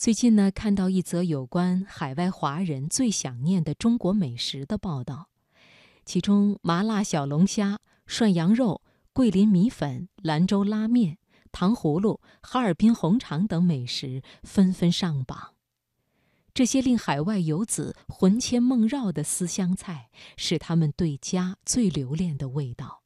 最近呢，看到一则有关海外华人最想念的中国美食的报道，其中麻辣小龙虾、涮羊肉、桂林米粉、兰州拉面、糖葫芦、哈尔滨红肠等美食纷纷上榜。这些令海外游子魂牵梦绕的思乡菜，是他们对家最留恋的味道。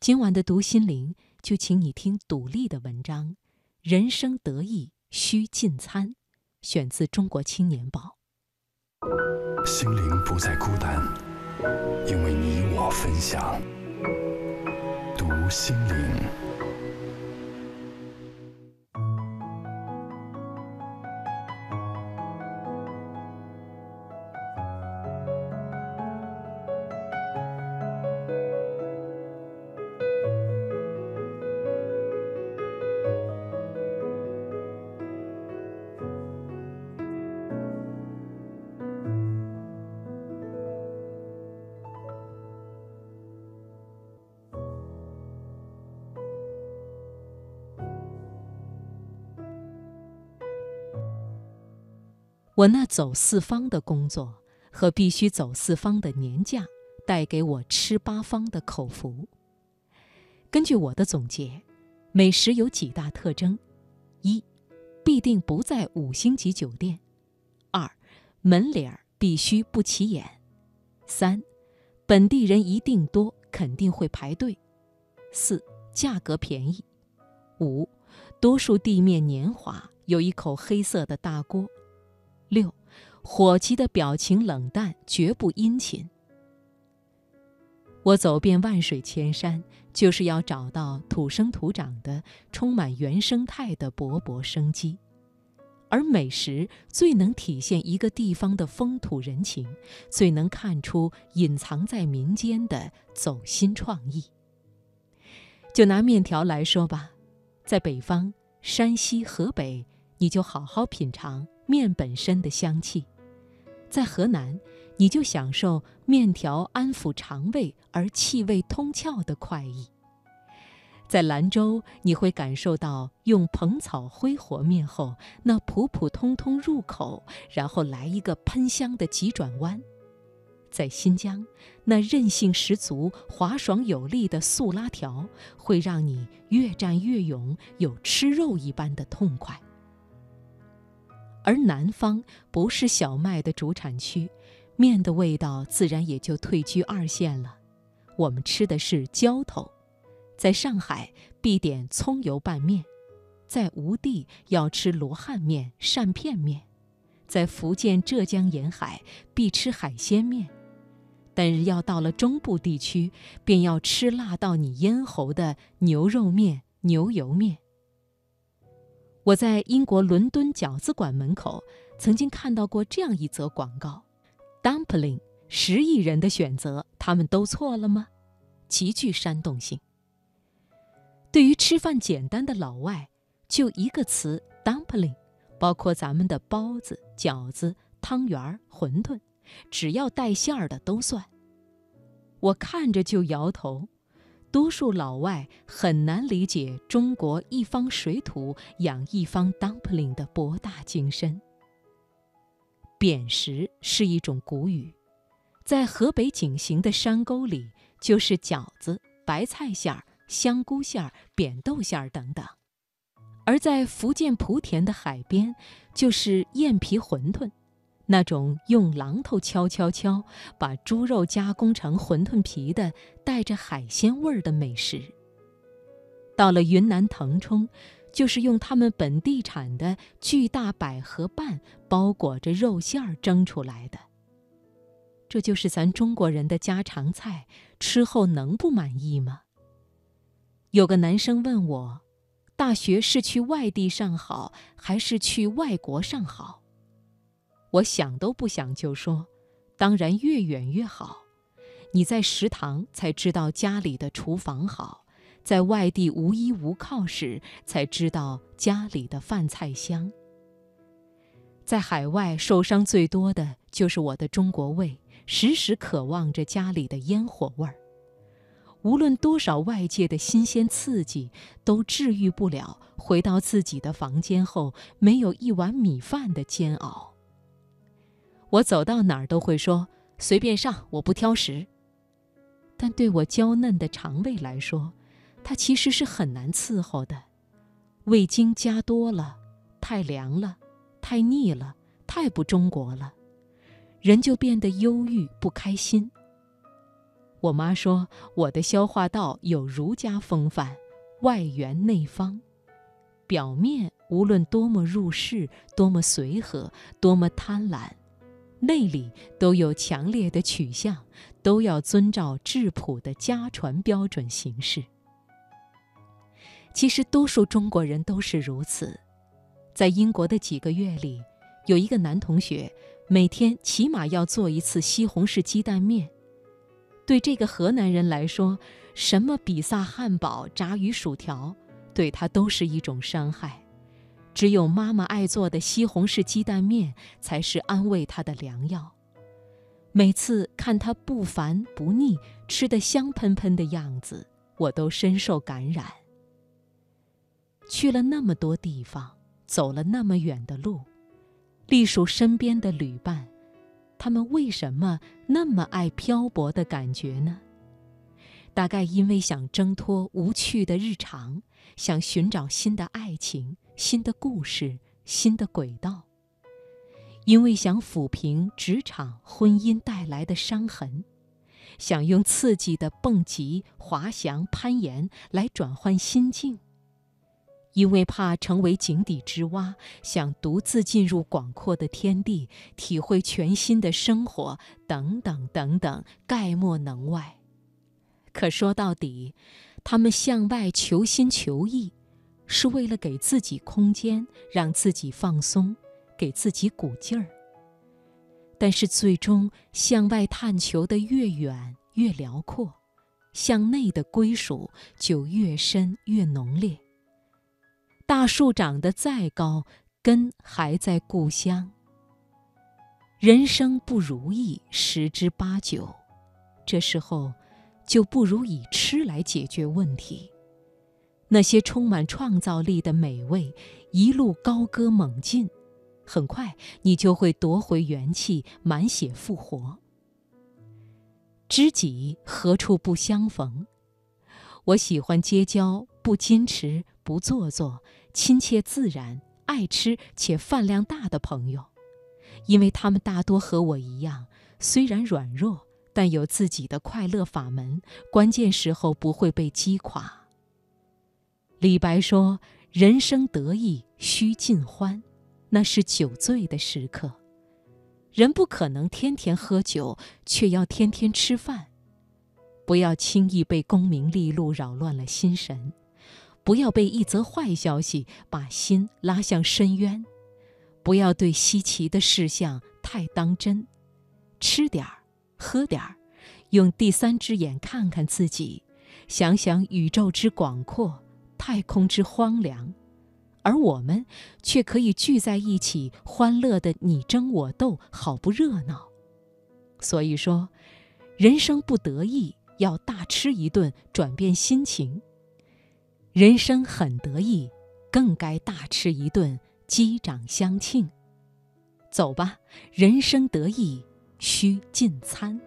今晚的读心灵，就请你听独立的文章：人生得意。需进餐，选自《中国青年报》。心灵不再孤单，因为你我分享。读心灵。我那走四方的工作和必须走四方的年假，带给我吃八方的口福。根据我的总结，美食有几大特征：一，必定不在五星级酒店；二，门脸儿必须不起眼；三，本地人一定多，肯定会排队；四，价格便宜；五，多数地面年华，有一口黑色的大锅。六，伙计的表情冷淡，绝不殷勤。我走遍万水千山，就是要找到土生土长的、充满原生态的勃勃生机。而美食最能体现一个地方的风土人情，最能看出隐藏在民间的走心创意。就拿面条来说吧，在北方，山西、河北，你就好好品尝。面本身的香气，在河南，你就享受面条安抚肠胃而气味通窍的快意；在兰州，你会感受到用蓬草灰和面后那普普通通入口，然后来一个喷香的急转弯；在新疆，那韧性十足、滑爽有力的素拉条，会让你越战越勇，有吃肉一般的痛快。而南方不是小麦的主产区，面的味道自然也就退居二线了。我们吃的是浇头，在上海必点葱油拌面，在吴地要吃罗汉面、扇片面，在福建、浙江沿海必吃海鲜面，但是要到了中部地区，便要吃辣到你咽喉的牛肉面、牛油面。我在英国伦敦饺子馆门口曾经看到过这样一则广告：“Dumpling，十亿人的选择，他们都错了吗？”极具煽动性。对于吃饭简单的老外，就一个词 “dumpling”，包括咱们的包子、饺子、汤圆、馄饨，只要带馅儿的都算。我看着就摇头。多数老外很难理解中国一方水土养一方 dumpling 的博大精深。扁食是一种古语，在河北井陉的山沟里，就是饺子、白菜馅儿、香菇馅儿、扁豆馅儿等等；而在福建莆田的海边，就是燕皮馄饨。那种用榔头敲敲敲，把猪肉加工成馄饨皮的带着海鲜味儿的美食。到了云南腾冲，就是用他们本地产的巨大百合瓣包裹着肉馅儿蒸出来的。这就是咱中国人的家常菜，吃后能不满意吗？有个男生问我，大学是去外地上好，还是去外国上好？我想都不想就说，当然越远越好。你在食堂才知道家里的厨房好，在外地无依无靠时才知道家里的饭菜香。在海外受伤最多的就是我的中国胃，时时渴望着家里的烟火味儿。无论多少外界的新鲜刺激，都治愈不了回到自己的房间后没有一碗米饭的煎熬。我走到哪儿都会说：“随便上，我不挑食。”但对我娇嫩的肠胃来说，它其实是很难伺候的。味精加多了，太凉了，太腻了，太不中国了，人就变得忧郁不开心。我妈说我的消化道有儒家风范，外圆内方，表面无论多么入世，多么随和，多么贪婪。内里都有强烈的取向，都要遵照质朴的家传标准行事。其实，多数中国人都是如此。在英国的几个月里，有一个男同学每天起码要做一次西红柿鸡蛋面。对这个河南人来说，什么比萨汉堡、炸鱼薯条，对他都是一种伤害。只有妈妈爱做的西红柿鸡蛋面才是安慰他的良药。每次看他不烦不腻、吃得香喷喷的样子，我都深受感染。去了那么多地方，走了那么远的路，隶属身边的旅伴，他们为什么那么爱漂泊的感觉呢？大概因为想挣脱无趣的日常，想寻找新的爱情。新的故事，新的轨道。因为想抚平职场、婚姻带来的伤痕，想用刺激的蹦极、滑翔、攀岩来转换心境。因为怕成为井底之蛙，想独自进入广阔的天地，体会全新的生活，等等等等，概莫能外。可说到底，他们向外求新求异。是为了给自己空间，让自己放松，给自己鼓劲儿。但是最终向外探求的越远越辽阔，向内的归属就越深越浓烈。大树长得再高，根还在故乡。人生不如意十之八九，这时候就不如以吃来解决问题。那些充满创造力的美味，一路高歌猛进，很快你就会夺回元气，满血复活。知己何处不相逢？我喜欢结交不矜持、不做作、亲切自然、爱吃且饭量大的朋友，因为他们大多和我一样，虽然软弱，但有自己的快乐法门，关键时候不会被击垮。李白说：“人生得意须尽欢，那是酒醉的时刻。人不可能天天喝酒，却要天天吃饭。不要轻易被功名利禄扰乱了心神，不要被一则坏消息把心拉向深渊，不要对稀奇的事项太当真。吃点儿，喝点儿，用第三只眼看看自己，想想宇宙之广阔。”太空之荒凉，而我们却可以聚在一起，欢乐的你争我斗，好不热闹。所以说，人生不得意，要大吃一顿，转变心情；人生很得意，更该大吃一顿，击掌相庆。走吧，人生得意须尽餐。